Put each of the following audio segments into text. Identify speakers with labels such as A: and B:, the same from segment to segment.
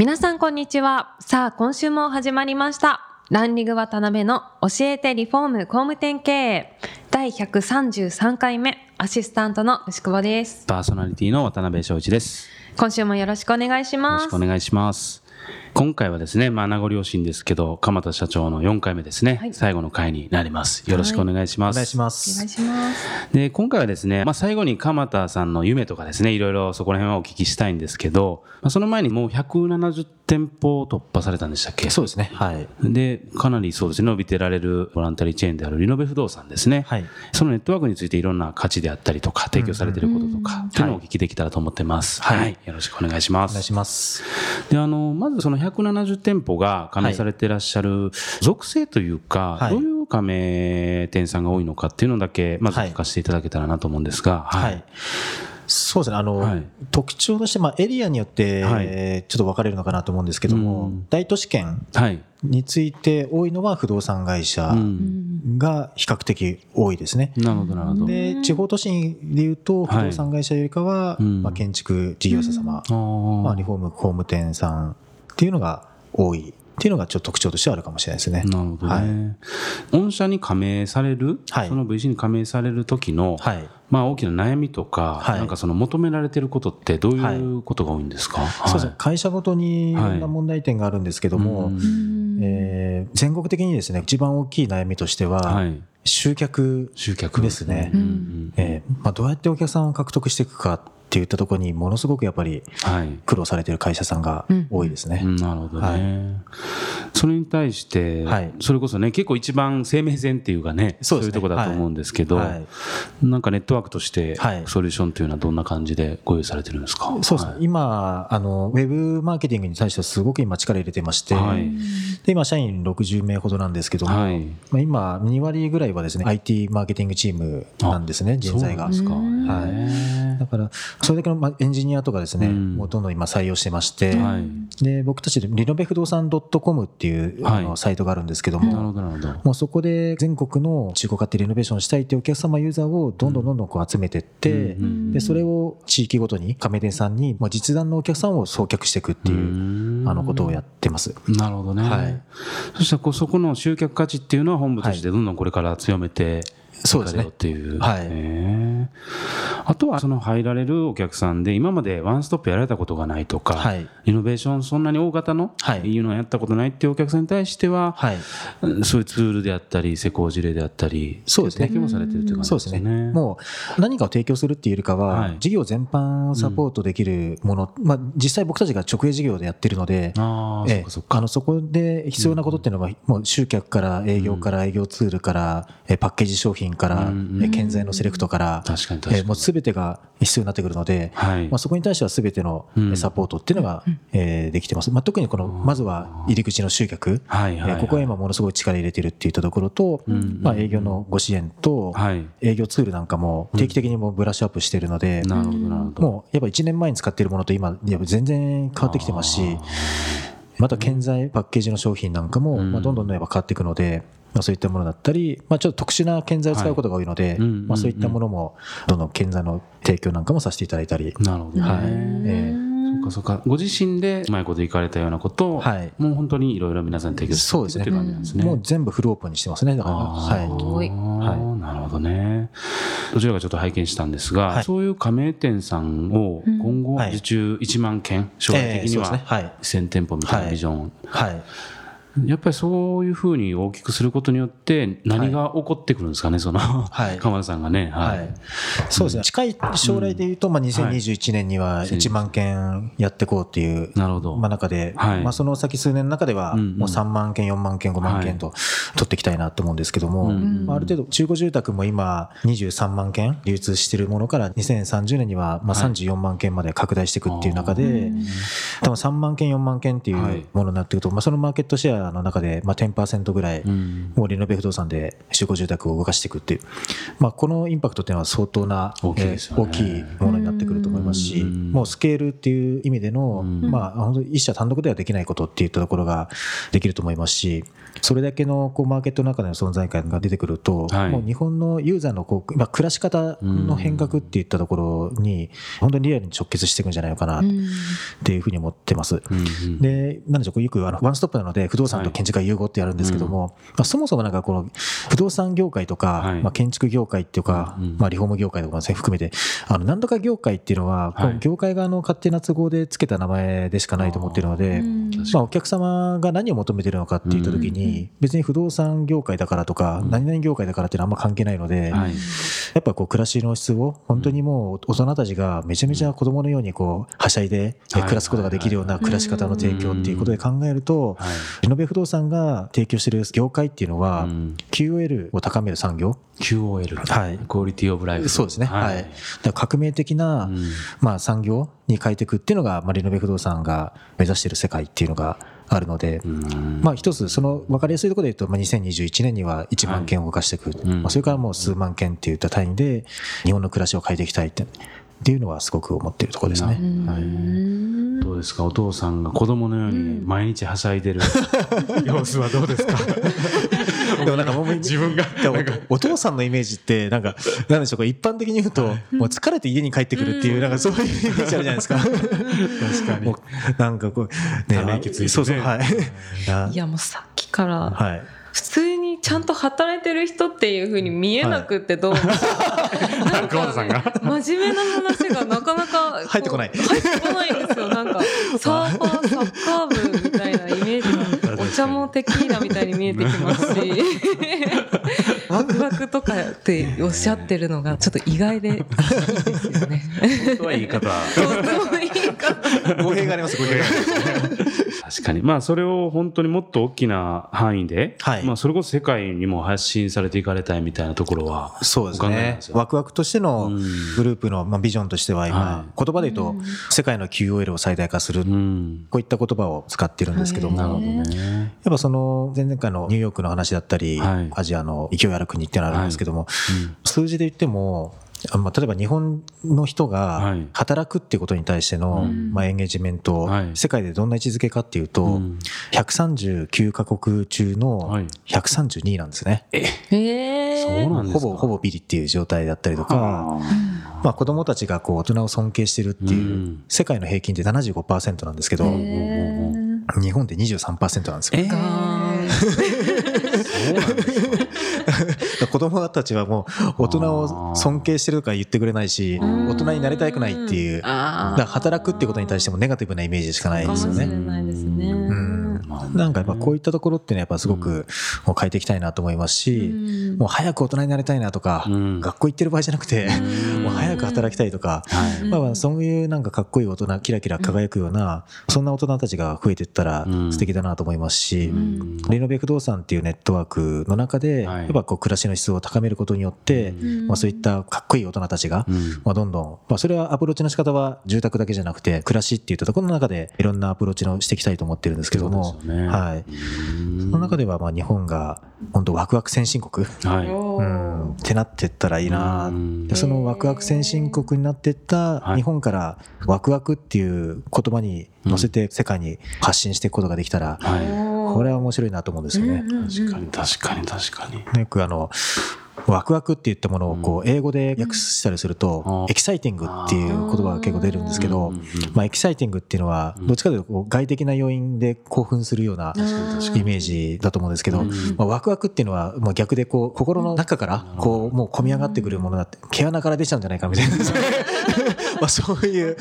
A: 皆さんこんにちは。さあ今週も始まりました。ランリング渡辺の教えてリフォーム工務店経営。第133回目アシスタントの牛久保です。
B: パーソナリティの渡辺翔一です。
A: 今週もよろしくお願いし
B: よろ
A: ます
B: しくお願いします。今回はですね、まあ、名残惜しいんですけど、鎌田社長の4回目ですね、
A: はい
B: 最後の回になります。よろしくお願いします。
C: お願いしま
A: お願い
C: す。
A: します
B: で、今回はですね、まあ、最後に鎌田さんの夢とかですね、いろいろそこら辺はお聞きしたいんですけど、まあ、その前にもう170店舗突破されたんでしたっけ？
C: そうですね。はい。
B: で、かなりそうですね、伸びてられるボランタリーチェーンであるリノベ不動産ですね。
C: はい。
B: そのネットワークについていろんな価値であったりとか、提供されていることとか、っていうのをお聞きできたらと思ってます。
C: はい
B: はい。よろしくお願いします。
C: お願いします。
B: で、あの、まずその170店舗が加盟されていらっしゃる属性というか、
C: はい。
B: どういう加盟店さんが多いのかっていうのだけ、まず
C: はい
B: 聞かせていただけたらなと思うんですが、
C: はい。そうですね。あの、
B: はい。
C: 特徴として、まあ、エリアによって、
B: はい。
C: えーちょっと分かれるのかなと思うんですけども、
B: うん。
C: 大都市圏
B: はい。
C: について多いのは不動産会社
B: うん。
C: が比較的多いですね。
B: なるほど、なるほど。
C: で、地方都市でいうと、不動産会社よりかは、
B: うん。
C: まあ、建築事業者様、
B: あー。
C: まあ、リフォーム工務店さんっていうのが多いっていうのがちょっと特徴としてはあるかもしれないですね。
B: なるほどね。御社に加盟される、
C: はい
B: その VC に加盟される時の、
C: はい。
B: まあ大きな悩みとか、
C: はい
B: なんかその求められてることってどういうことが多いんですか、
C: そうですね。会社ごとにいろんな問題点があるんですけども、
B: うん
C: えー全国的にですね、一番大きい悩みとしては、
B: はい。
C: 集客
B: 集客
C: ですね。
B: うんうん
C: えーまあ、どうやってお客さんを獲得していくかっていったところにものすごくやっぱり
B: はい。
C: 苦労されている会社さんが多いですね。
B: うん。なるほどね、
C: はい。
B: それに対して、
C: はい。
B: それこそね、結構一番生命線っていうかね、
C: そうね。
B: いうところだと思うんですけど、
C: はい。
B: なんかネットワークとして、
C: はい。
B: ソリューションというのはどんな感じでご用意されてるんですか？
C: そうですね、
B: はい。
C: 今あの、ウェブマーケティングに対してはすごく今、力入れてまして、
B: はい。
C: で今、社員60名ほどなんですけども、
B: はい。
C: まあ、今、2割ぐらいはですね IT マーケティングチームなんですね、人材が。
B: そうなんですか。
C: はい。
B: へ
C: だから、それだけのまあエンジニアとかですね、
B: うん
C: もうどんどん今採用してまして。で僕たちでリノベ不動産 .com っていうあの
B: はい
C: サイトがあるんですけど
B: なるほ
C: も、
B: ど、なるほど。
C: もうそこで全国の中古買ってリノベーションしたいっていうお客様ユーザーをどんどんどんどんこう集めていって、
B: うん
C: でそれを地域ごとに加盟店さんにまあ実弾のお客さんを送客していくっていう
B: うん
C: あのことをやってます。
B: なるほどね。
C: はい
B: そしたらこうそこの集客価値っていうのは本部としてどんどんこれから強めて
C: そうですね。
B: っていう。
C: はい。
B: あとはその入られるお客さんで今までワンストップやられたことがないとか、
C: はい。
B: イノベーションそんなに大型の、
C: はい。
B: いうのをやったことないっていうお客さんに対しては、
C: はい。
B: うんそういうツールであったり施工事例であったり
C: そうですね。
B: 提供もされてるっていう感じ
C: そうです
B: ね。
C: ね。もう何かを提供するっていうよりかは、
B: はい。
C: 事業全般をサポートできるもの、まあ実際僕たちが直営事業でやってるので、
B: あ
C: ええ。
B: そ。
C: あのそこで必要なことっていうのは、もう集客から営業から営業ツールから、えパッケージ商品から、
B: うん
C: え建材のセレクトから、
B: 確かに確かに。
C: えもうすべてが必要になってくるので、
B: はい。
C: まあ、そこに対してはすべてのサポートっていうのが、えーできてます。まあ、特にこの、まずは入り口の集客、
B: はいはいはい。
C: えーここは今ものすごい力入れてるっていったところと、
B: ん
C: まあ、営業のご支援と、
B: はい。
C: 営業ツールなんかも定期的にもうブラッシュアップしてるので。もうやっぱ1年前に使っているものと今、やっぱ全然変わってきてますし、また建材、パッケージの商品なんかも、
B: うん。
C: まあ、どんどんやっぱ変わっていくので、まあ、そういったものだったり、まあ、ちょっと特殊な建材を使うことが多いので、まあ、そういったものも、どんどん建材の提供なんかもさせていただいたり、
B: なるほどね。
C: はい。え
B: そっかそっか。ご自身でうまいこと行かれたようなことを、
C: はい。
B: もう本当にいろいろ皆さんに提供して
C: そうですね
B: っていう感じなんですね。
C: もう全部フルオープンにしてますね、だから。はい。
A: ごい。
B: はい。なるほどね。どちらかちょっと拝見したんですが、
C: はい。
B: そういう加盟店さんを今後
C: はい。
B: 受注1万件、将来的には
C: ですね。はい。
B: 1000店舗みたいなビジョン、
C: はい。
B: やっぱりそういうふうに大きくすることによって何が起こってくるんですかね、その、
C: はい。
B: 鎌田さんがね。は
C: はい。い。そうですね。近い将来で言うと、まあ、2021年には1万件やっていこうっていう、
B: なるほど。
C: まあ、中で、
B: はい。
C: まあ、その先数年の中では、もう3万件、4万件、5万件と取っていきたいなと思うんですけども、
B: うん
C: まあ、ある程度、中古住宅も今、23万件流通しているものから、2030年にはまあ
B: はい。
C: 34万件まで拡大していくっていう中で、多分3万件、4万件ってい
B: はい。う
C: ものになっていくと、まあ、そのマーケットシェらの中で、まあ、10%ぐらい、
B: うん。
C: もうリノベ不動産で集合住宅を動かしていくっていう、まあ、このインパクトっていうのは相当な
B: 大きい
C: えー大きいものになってくると思いますし、
B: うん。
C: もうスケールっていう意味での、
B: うん。
C: まあ、本当に一社単独ではできないことっていったところができると思いますし、それだけのこうマーケットの中での存在感が出てくると、
B: はい。
C: もう日本のユーザーのこう、まあ、暮らし方の変革っていったところに、本当にリアルに直結していくんじゃないのかなっていうふうに思ってます。
B: うんうん。
C: で、なんでしょう、こうよくあのワンストップなので、不動産と建築が融合ってやるんですけども、まあ、そもそもなんかこの不動産業界とか、
B: はい。
C: まあ、建築業界っていうか、
B: うんうん。
C: まあ、リフォーム業界とかも含めて、あのなんとか業界っていうのは、こ
B: はい。
C: の業界側の勝手な都合でつけた名前でしかないと思っているので、まあ、お客様が何を求めているのかっていったときに、別に不動産業界だからとか、何々業界だからっていうのはあんま関係ないので、
B: はい。
C: やっぱこう暮らしの質を本当にもう大人たちがめちゃめちゃ子供のようにこうはしゃいで暮らすことができるような暮らし方の提供っていうことで考えると
B: はい。
C: リノベ不動産が提供している業界っていうのは
B: うん。
C: QOL を高める産業。
B: QOL、
C: はい。
B: クオリティオブライフ。
C: そうですね。はい。だ革命的な
B: うん。
C: まあ産業に変えていくっていうのがまあリノベ不動産が目指している世界っていうのがあるので
B: うん。
C: まあ一つその分かりやすいところで言うと、まあ、2021年には1万件を動かしていく、
B: うん。
C: まあ、それからもう数万件っていった単位で日本の暮らしを変えていきたいってっていうのはすごく思っているところですね。
B: はい。どうですか？お父さんが子供のように毎日はしゃいでる様子はどうですか？
C: でもなんか もう自分がお父さんのイメージってなんかなんでしょうか一般的に言うともう疲れて家に帰ってくるっていうなんかそういうイメージあるじゃないですか。確かに。なんかこう
B: ため息ついてね。
C: そうそうはい。
D: いやもうさっきから
C: はい。
D: 普通にちゃんと働いてる人っていう風に見えなくってどうも、なん
B: 久保田さんが？
D: 真面目な話がなかなか
C: 入ってこない。
D: 入ってこないんですよ。なんかサーファーサッカー部みたいなイメージ茶もテキーラみたいに見えてきますしワクワクとかっておっしゃってるのがちょっと意外でいいですよね。
B: 本当は言い方
D: とってもいいか
C: 語弊があります。語弊があります。
B: 確かに。まあそれを本当にもっと大きな範囲で、
C: はい。
B: まあ、それこそ世界にも発信されていかれたいみたいなところは
C: そうですね。ワクワクとしての
B: うん。
C: グループのまあビジョンとしては
B: は
C: 今、言葉で言う。と、世界の QOL を最大化する、
B: うん。
C: こういった言葉を使ってるんですけども、
B: なるほど
C: や
B: ね
C: っぱその前々回のニューヨークの話だったり、
B: はい。
C: アジアの勢いある国ってのがあるんですけども、
B: うん。
C: 数字で言っても、あまあ、例えば日本の人
B: は
C: が
B: い。
C: 働くっていうことに対しての、
B: うん。
C: まあ、エンゲージメント、
B: はい。
C: 世界でどんな位置づけかっていうと、
B: うん。
C: 139カ国中の
B: はい。
C: 132位なんですね。
D: へえ
B: そうなんですか？
C: ほぼほぼビリっていう状態だったりとか、
B: は
C: まあ、子供たちがこう大人を尊敬してるっていう、
B: うん。
C: 世界の平均って75%なんですけど、日本って23%なんですよ。
B: え
D: ガーン
B: そうなんです
C: 供たちはもう大人を尊敬してるとか言ってくれないし、大人になりたくないっていう、だ働くっていうことに対してもネガティブなイメージしかないですよね。
D: な
C: ん。なんかやっぱこういったところっていうのはやっぱすごくもう変えていきたいなと思いますし、もう早く大人になりたいなとか、
B: うん。
C: 学校行ってる場合じゃなくて、もう早く働きたいとか、
B: はい。
C: まあまあそういうなんかかっこいい大人、キラキラ輝くような、そんな大人たちが増えていったら
B: うん。
C: 素敵だなと思いますし、
B: ん。
C: リノベ不動産っていうネットワークの中で、
B: はい。
C: やっぱこう暮らしの質を高めることによって、まあそういったかっこいい大人たちが、
B: うん。
C: まあどんどん、まあそれはアプローチの仕方は住宅だけじゃなくて、暮らしっていったところの中でいろんなアプローチのしていきたいと思ってるんですけども、
B: ね。
C: はい。その中ではまあ日本が本当ワクワク先進国、
B: はい。
C: うん、ってなってったらいいなそのワクワク先進国になってった
B: はい。
C: 日本からワクワクっていう言葉に乗せて世界に発信していくことができたら、
B: はい。
C: これは面白いなと思うんですよね。
B: 確かに確かに確かに。
C: よくあのワクワクって言ったものをこう英語で訳したりすると、
B: うん。
C: エキサイティングっていう言葉が結構出るんですけど、まあ、エキサイティングっていうのはどっちかというとこう外的な要因で興奮するようなイメージだと思うんですけど、
B: うん
C: まあ、ワクワクっていうのはまあ逆でこう心の中からこうもう込み上がってくるものだって毛穴から出ちゃうんじゃないかみたいな。まあそういう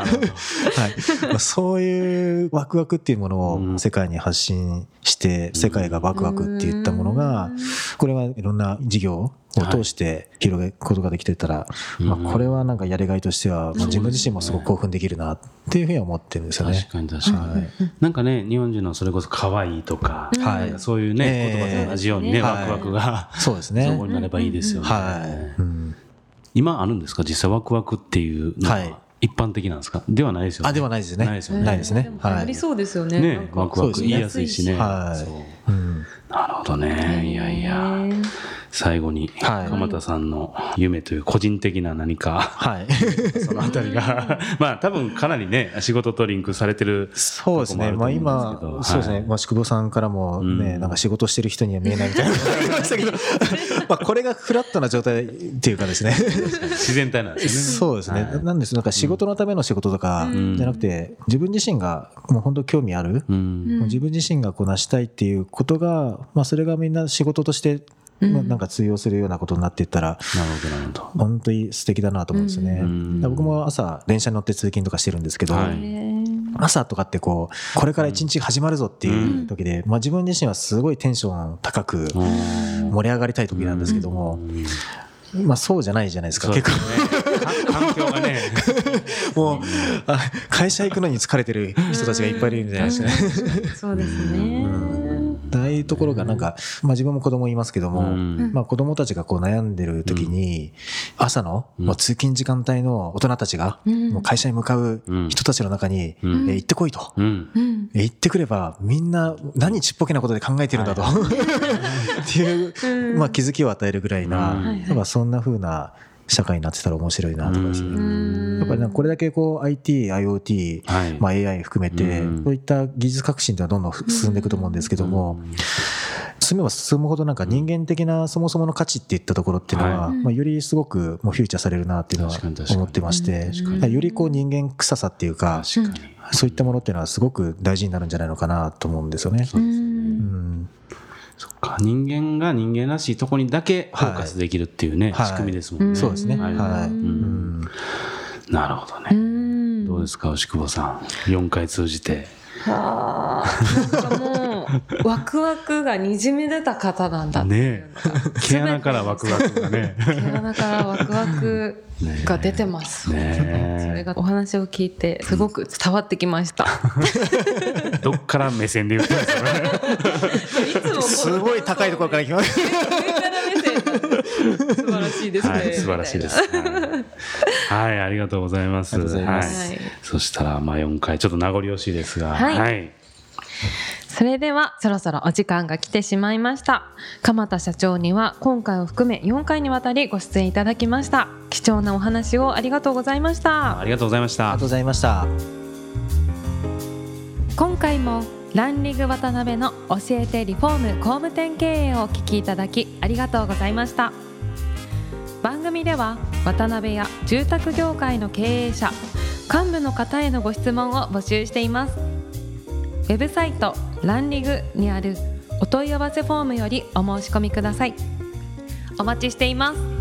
C: はい。まあ、そういうワクワクっていうもの
B: うん。
C: を世界に発信して世界がワクワクっていったものがこれはいろんな事業を通して広げることができてたら、
B: うん。
C: まあ、これはなんかやりがいとしては、まあ、自分自身もすごく興奮できるなっていうふうには思ってるんですよね。
B: 確。かに確かに、
C: はい。
B: なんかね日本人のそれこそ可愛いとか、
C: はい。
B: そういうね、
C: ええ
B: 言葉と同じようにね、
C: はい
B: ワクワクが、
C: そうですね。
B: そこになればいいですよね、
C: はい。うん。
B: 今あるんですか？実際ワクワクっていうのは、
C: はい
B: 一般的なんですか？ではないですよね。
C: あではないですね。
B: ないですよね。
C: ないですね。
D: でもありそうですよね。
B: ねワクワク言いやすいしね。
C: はい。
B: なるほどね。いやいや最後に
C: はい。
B: 鎌田さんの夢という個人的な何か。
C: はい。
B: そのあたりが。まあ多分かなりね仕事とリンクされてる
C: そうですね、まあ、今、
B: はい。
C: そうですね、まあ、宿坊さんからもね、
B: うん。
C: なんか仕事してる人には見えないみたいなのがありましたけど、まあこれがフラットな状態っていうかですね、
B: 自然体なんですよね。
C: そうですね、
B: はい。
C: なんです、なんか仕事のための仕事とか
B: ん。
C: じゃなくて、自分自身がもう本当興味ある、
B: うん。
C: 自分自身がこう成したいっていうことが、まあ、それがみんな仕事として、まあ、なんか通用するようなことになっていったら、
B: なるほどなるほど。
C: 本当に素敵だなと思うん。ですよね。僕も朝、電車に乗って通勤とかしてるんですけど、朝とかってこうこれから一日始まるぞっていう時で、まあ、自分自身はすごいテンション高く盛り上がりたい時なんですけども、まあ、そうじゃないじゃないですか結構
B: 環境がね。
C: もうあ会社行くのに疲れてる人たちがいっぱいいるんじゃな。いですかね。
D: そうですね。
C: ああいうところがなんか、まあ、自分も子供いますけども、
B: うん。
C: まあ、子供たちがこう悩んでる時に、朝の、
B: うん。
C: もう通勤時間帯の大人たちが、
D: うん。
C: もう会社に向かう人たちの中に、
B: うん。
C: え行ってこいと。え行ってくればみんな何ちっぽけなことで考えてるんだと、っていう、まあ、気づきを与えるぐらいな、
B: うん。
C: やっぱそんな風な社会になってたら面白いなとかですね。
B: うん。
C: やっぱりこれだけこう IT、IoT、
B: はい。
C: まあ、AI 含めて、
B: うん。
C: そういった技術革新っていうのはどんどん進んでいくと思うんですけども、進めば進むほどなんか人間的なそもそもの価値っていったところっていうのは、
D: はい。
C: まあ、よりすごくもうフューチャーされるなっていうのは思ってまして、よりこう人間臭さっていうか、そういったものっていうのはすごく大事になるんじゃないのかなと思うんですよね。
B: そうですね。
C: うん
B: そっか人間が人間らしいとこにだけフォーカスできるっていうね、
C: はい
B: 仕組みですもんね。
C: そうですね。
B: は
C: はい
B: なるほど
D: う
B: ね。
D: ん
B: どうですか、牛久保さん。4回通じて。
D: はあ なんかもうワクワクがにじみ出た方なんだっていうのが
B: 毛穴からワクワクがね。
D: 毛穴からワクワク が出てます、
B: ねえ
D: それがお話を聞いてすごく伝わってきました、
B: どっから目線で言ってるんですか？ね。
D: いつも
C: すごい高いところから来ます。
D: 上から目線素晴らしいですね、
B: はい、素晴らしいです。はい、はいありがとうございます。
C: ありがとうございます
B: はいそしたら、まあ、4回、ちょっと名残惜しいですが。
D: はい
B: はい。
D: それではそろそろお時間が来てしまいました。鎌田社長には今回を含め4回にわたりご出演いただきました。貴重なお話をありがとうございました。
B: ありがとうございました。
C: ありがとう。ございました。
A: 今回もランリグ渡辺の教えてリフォーム工務店経営をお聞きいただきありがとうございました。番組では渡辺や住宅業界の経営者幹部の方へのご質問を募集しています。ウェブサイトランリグにあるお問い合わせフォームよりお申し込みください。お待ちしています。